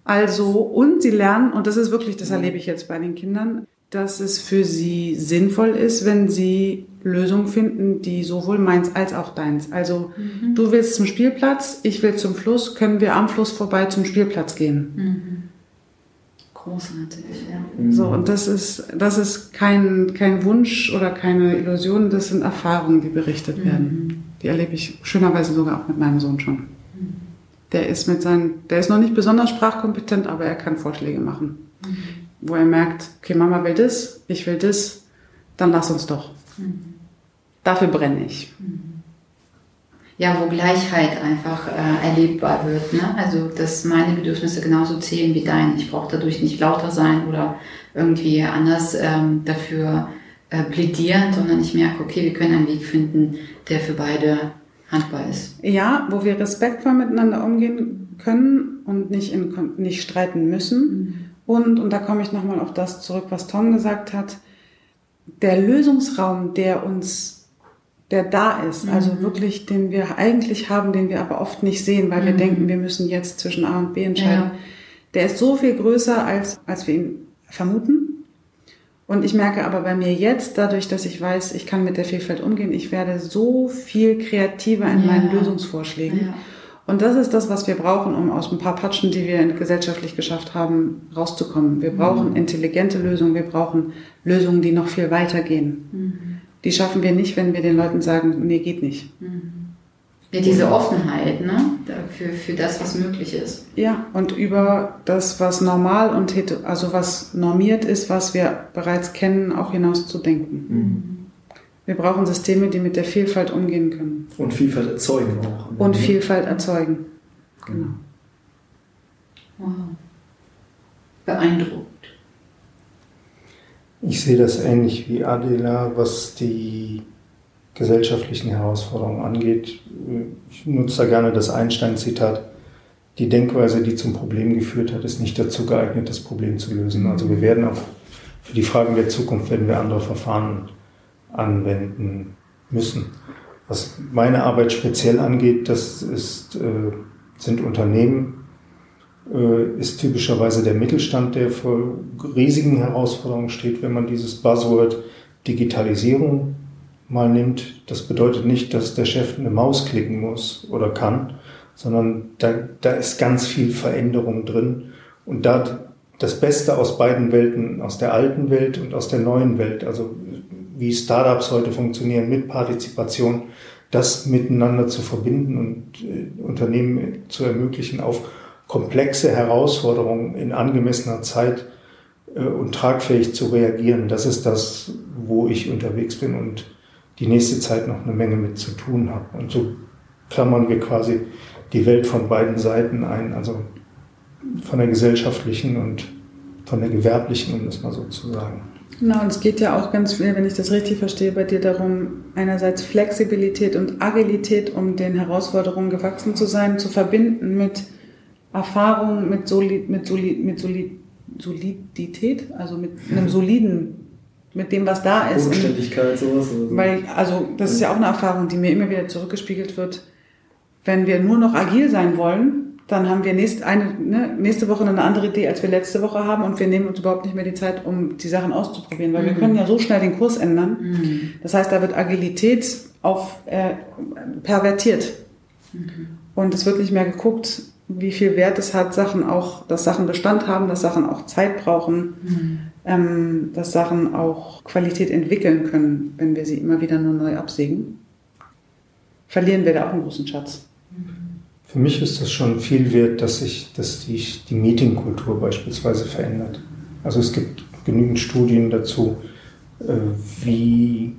Speaker 5: Also, und sie lernen, und das ist wirklich, das erlebe ich jetzt bei den Kindern, dass es für sie sinnvoll ist, wenn sie Lösungen finden, die sowohl meins als auch deins. Also, du willst zum Spielplatz, ich will zum Fluss, können wir am Fluss vorbei zum Spielplatz gehen.
Speaker 2: Großartig, ja.
Speaker 5: So, und das ist, das ist kein, kein Wunsch oder keine Illusion, das sind Erfahrungen, die berichtet werden. Die erlebe ich schönerweise sogar auch mit meinem Sohn schon. Der ist mit seinen, der ist noch nicht besonders sprachkompetent, aber er kann Vorschläge machen. Wo er merkt, okay, Mama will das, ich will das, dann lass uns doch. Dafür brenne ich.
Speaker 2: Ja, wo Gleichheit einfach äh, erlebbar wird. Ne? Also, dass meine Bedürfnisse genauso zählen wie deine. Ich brauche dadurch nicht lauter sein oder irgendwie anders ähm, dafür äh, plädieren, sondern ich merke, okay, wir können einen Weg finden, der für beide handbar ist.
Speaker 5: Ja, wo wir respektvoll miteinander umgehen können und nicht, in, nicht streiten müssen. Und, und da komme ich nochmal auf das zurück, was Tom gesagt hat, der Lösungsraum, der uns, der da ist, also wirklich, den wir eigentlich haben, den wir aber oft nicht sehen, weil wir denken, wir müssen jetzt zwischen A und B entscheiden,
Speaker 2: Ja.
Speaker 5: der ist so viel größer, als, als wir ihn vermuten. Und ich merke aber bei mir jetzt, dadurch, dass ich weiß, ich kann mit der Vielfalt umgehen, ich werde so viel kreativer in
Speaker 2: Ja.
Speaker 5: meinen Lösungsvorschlägen.
Speaker 2: Ja.
Speaker 5: Und das ist das, was wir brauchen, um aus ein paar Patschen, die wir gesellschaftlich geschafft haben, rauszukommen. Wir brauchen intelligente Lösungen, wir brauchen Lösungen, die noch viel weiter gehen. Die schaffen wir nicht, wenn wir den Leuten sagen, nee, geht nicht.
Speaker 2: Ja, diese Offenheit, ne? Für, für das, was möglich ist.
Speaker 5: Ja, und über das, was normal und also was normiert ist, was wir bereits kennen, auch hinaus zu denken. Wir brauchen Systeme, die mit der Vielfalt umgehen können
Speaker 3: Und Vielfalt erzeugen auch.
Speaker 5: und Vielfalt erzeugen. Genau.
Speaker 2: Wow. Beeindruckt.
Speaker 4: Ich sehe das ähnlich wie Adela, was die gesellschaftlichen Herausforderungen angeht. Ich nutze da gerne das Einstein-Zitat. Die Denkweise, die zum Problem geführt hat, ist nicht dazu geeignet, das Problem zu lösen. Also wir werden auch für die Fragen der Zukunft werden wir andere Verfahren anwenden müssen. Was meine Arbeit speziell angeht, das ist, äh, sind Unternehmen, ist typischerweise der Mittelstand, der vor riesigen Herausforderungen steht, wenn man dieses Buzzword Digitalisierung mal nimmt. Das bedeutet nicht, dass der Chef eine Maus klicken muss oder kann, sondern da, da ist ganz viel Veränderung drin. Und da das Beste aus beiden Welten, aus der alten Welt und aus der neuen Welt, also wie Startups heute funktionieren mit Partizipation, das miteinander zu verbinden und äh, Unternehmen zu ermöglichen, auf komplexe Herausforderungen in angemessener Zeit äh, und tragfähig zu reagieren. Das ist das, wo ich unterwegs bin und die nächste Zeit noch eine Menge mit zu tun habe. Und so klammern wir quasi die Welt von beiden Seiten ein, also von der gesellschaftlichen und von der gewerblichen, um das mal so zu sagen.
Speaker 5: Genau, und es geht ja auch ganz viel, wenn ich das richtig verstehe, bei dir darum, einerseits Flexibilität und Agilität, um den Herausforderungen gewachsen zu sein, zu verbinden mit Erfahrung, mit, Soli mit, Soli mit Soli Solidität, also mit einem soliden, mit dem, was da ist. Und,
Speaker 3: Bodenständigkeit, sowas. oder so.
Speaker 5: weil, also, das ist ja auch eine Erfahrung, die mir immer wieder zurückgespiegelt wird. Wenn wir nur noch agil sein wollen, dann haben wir nächst, eine, ne, nächste Woche eine andere Idee, als wir letzte Woche haben und wir nehmen uns überhaupt nicht mehr die Zeit, um die Sachen auszuprobieren, weil wir können ja so schnell den Kurs ändern. Das heißt, da wird Agilität auf, äh, pervertiert. Und es wird nicht mehr geguckt, wie viel Wert es hat, Sachen auch, dass Sachen Bestand haben, dass Sachen auch Zeit brauchen, ähm, dass Sachen auch Qualität entwickeln können, wenn wir sie immer wieder nur neu absägen. Verlieren wir da auch einen großen Schatz.
Speaker 4: Für mich ist das schon viel wert, dass sich dass die, die Meetingkultur beispielsweise verändert. Also es gibt genügend Studien dazu, äh, wie,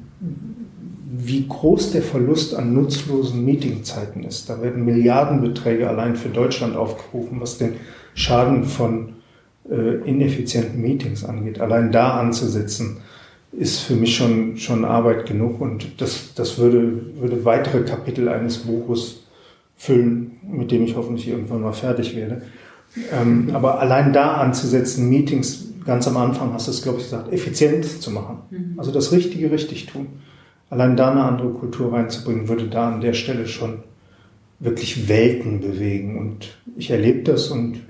Speaker 4: wie groß der Verlust an nutzlosen Meetingzeiten ist. Da werden Milliardenbeträge allein für Deutschland aufgerufen, was den Schaden von äh, ineffizienten Meetings angeht. Allein da anzusetzen, ist für mich schon, schon Arbeit genug und das, das würde, würde weitere Kapitel eines Buches füllen, mit dem ich hoffentlich irgendwann mal fertig werde. Ähm, aber allein da anzusetzen, Meetings ganz am Anfang hast du es, glaube ich, gesagt, effizient zu machen. Mhm. Also das Richtige richtig tun. Allein da eine andere Kultur reinzubringen, würde da an der Stelle schon wirklich Welten bewegen. Und ich erlebe das und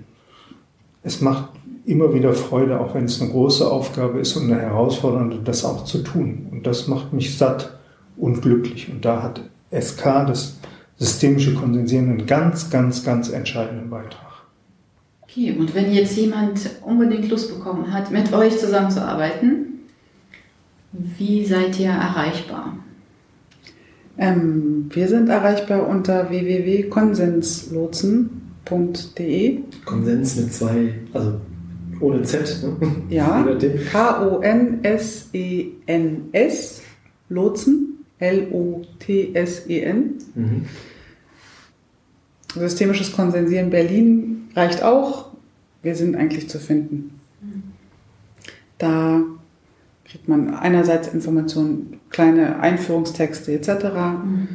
Speaker 4: es macht immer wieder Freude, auch wenn es eine große Aufgabe ist und eine herausfordernde, das auch zu tun. Und das macht mich satt und glücklich. Und da hat SK, das systemische Konsensieren, einen ganz, ganz, ganz entscheidenden Beitrag.
Speaker 2: Okay, und wenn jetzt jemand unbedingt Lust bekommen hat, mit euch zusammenzuarbeiten, wie seid ihr erreichbar?
Speaker 5: Ähm, wir sind erreichbar unter www.konsenslotsen.de.
Speaker 3: Konsens mit zwei, also ohne Z. Ne?
Speaker 5: Ja, K-O-N-S-E-N-S, Lotsen, L-O-T-S-E-N. Mhm. Systemisches Konsensieren Berlin reicht auch. Wir sind eigentlich zu finden. Da kriegt man einerseits Informationen, kleine Einführungstexte etc. Mhm.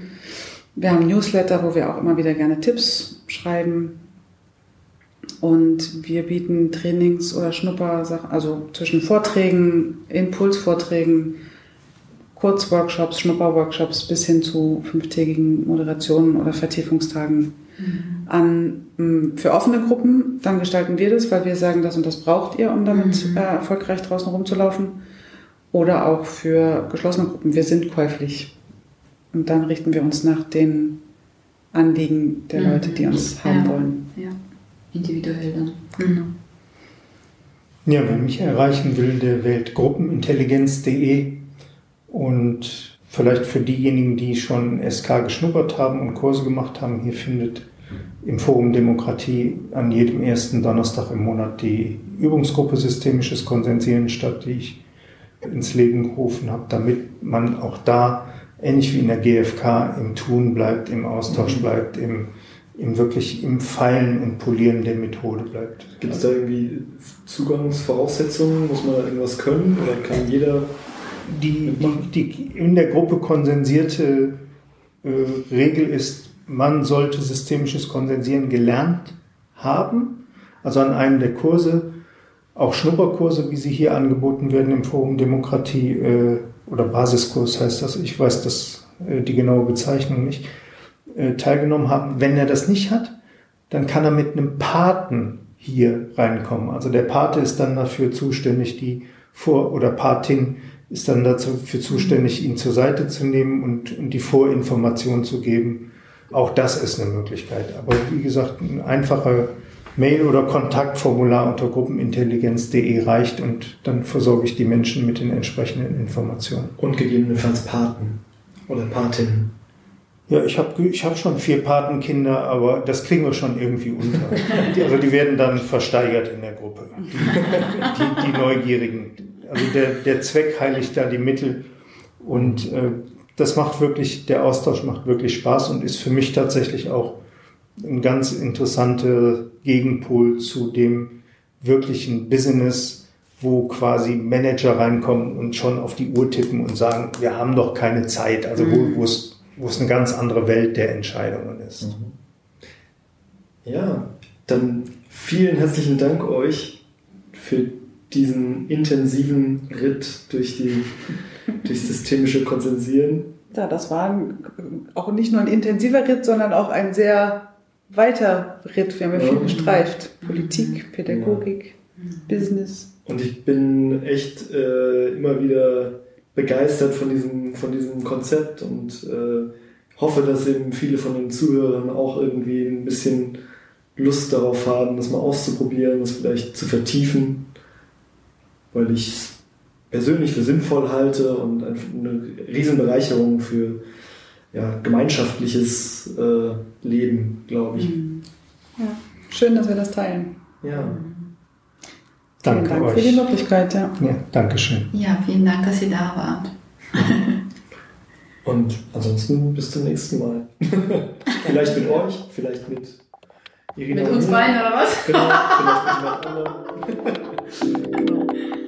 Speaker 5: Wir haben Newsletter, wo wir auch immer wieder gerne Tipps schreiben. Und wir bieten Trainings oder Schnuppersachen, also zwischen Vorträgen, Impulsvorträgen, Kurzworkshops, Schnupperworkshops bis hin zu fünftägigen Moderationen oder Vertiefungstagen mhm. an mm, für offene Gruppen. Dann gestalten wir das, weil wir sagen, das und das braucht ihr, um damit mhm. äh, erfolgreich draußen rumzulaufen. Oder auch für geschlossene Gruppen. Wir sind käuflich. Und dann richten wir uns nach den Anliegen der mhm. Leute, die uns haben
Speaker 2: ja.
Speaker 5: wollen.
Speaker 2: Ja, individuell dann. Genau.
Speaker 4: Ja, wer mich erreichen will, der wählt gruppenintelligenz.de und vielleicht für diejenigen, die schon SK geschnuppert haben und Kurse gemacht haben, hier findet im Forum Demokratie an jedem ersten Donnerstag im Monat die Übungsgruppe Systemisches Konsensieren statt, die ich ins Leben gerufen habe, damit man auch da, ähnlich wie in der GfK, im Tun bleibt, im Austausch mhm. bleibt, im, im wirklich im Feilen und Polieren der Methode bleibt.
Speaker 3: Gibt es da irgendwie Zugangsvoraussetzungen? Muss man da irgendwas können oder kann jeder
Speaker 4: die, die, die in der Gruppe konsensierte äh, Regel ist, man sollte systemisches Konsensieren gelernt haben, also an einem der Kurse, auch Schnupperkurse, wie sie hier angeboten werden im Forum Demokratie äh, oder Basiskurs heißt das, ich weiß das, äh, die genaue Bezeichnung nicht, äh, teilgenommen haben. Wenn er das nicht hat, dann kann er mit einem Paten hier reinkommen. Also der Pate ist dann dafür zuständig, die Vor- oder Patin ist dann dafür zuständig, ihn zur Seite zu nehmen und, und die Vorinformation zu geben. Auch das ist eine Möglichkeit. Aber wie gesagt, ein einfacher Mail- oder Kontaktformular unter gruppenintelligenz.de reicht und dann versorge ich die Menschen mit den entsprechenden Informationen.
Speaker 3: Und gegebenenfalls Paten oder Patinnen.
Speaker 4: Ja, ich habe ich hab schon vier Patenkinder, aber das kriegen wir schon irgendwie unter. Die, also die werden dann versteigert in der Gruppe. Die, die, die Neugierigen, also der, der Zweck heiligt da die Mittel und äh, das macht wirklich, der Austausch macht wirklich Spaß und ist für mich tatsächlich auch ein ganz interessanter Gegenpol zu dem wirklichen Business, wo quasi Manager reinkommen und schon auf die Uhr tippen und sagen, wir haben doch keine Zeit, also wo, mhm. wo, es, wo es eine ganz andere Welt der Entscheidungen ist. Mhm.
Speaker 3: Ja, dann vielen herzlichen Dank euch für diesen intensiven Ritt durch, die, durch systemische Konsensieren.
Speaker 5: Ja, das war auch nicht nur ein intensiver Ritt, sondern auch ein sehr weiter Ritt. Wir haben ja viel gestreift. Politik, Pädagogik, ja. Business.
Speaker 3: Und ich bin echt äh, immer wieder begeistert von diesem, von diesem Konzept und äh, hoffe, dass eben viele von den Zuhörern auch irgendwie ein bisschen Lust darauf haben, das mal auszuprobieren, das vielleicht zu vertiefen weil ich es persönlich für sinnvoll halte und eine Riesenbereicherung für ja, gemeinschaftliches äh, Leben, glaube ich.
Speaker 5: Mhm. Ja, schön, dass wir das teilen.
Speaker 3: Ja.
Speaker 4: Danke
Speaker 5: Dank
Speaker 4: euch.
Speaker 5: für die Möglichkeit, ja.
Speaker 4: Ja, danke schön.
Speaker 2: Ja, vielen Dank, dass ihr da wart.
Speaker 3: Und ansonsten bis zum nächsten Mal. vielleicht mit euch, vielleicht mit Irina.
Speaker 2: Mit uns beiden oder was?
Speaker 3: Genau, vielleicht mit jemand anderem. genau.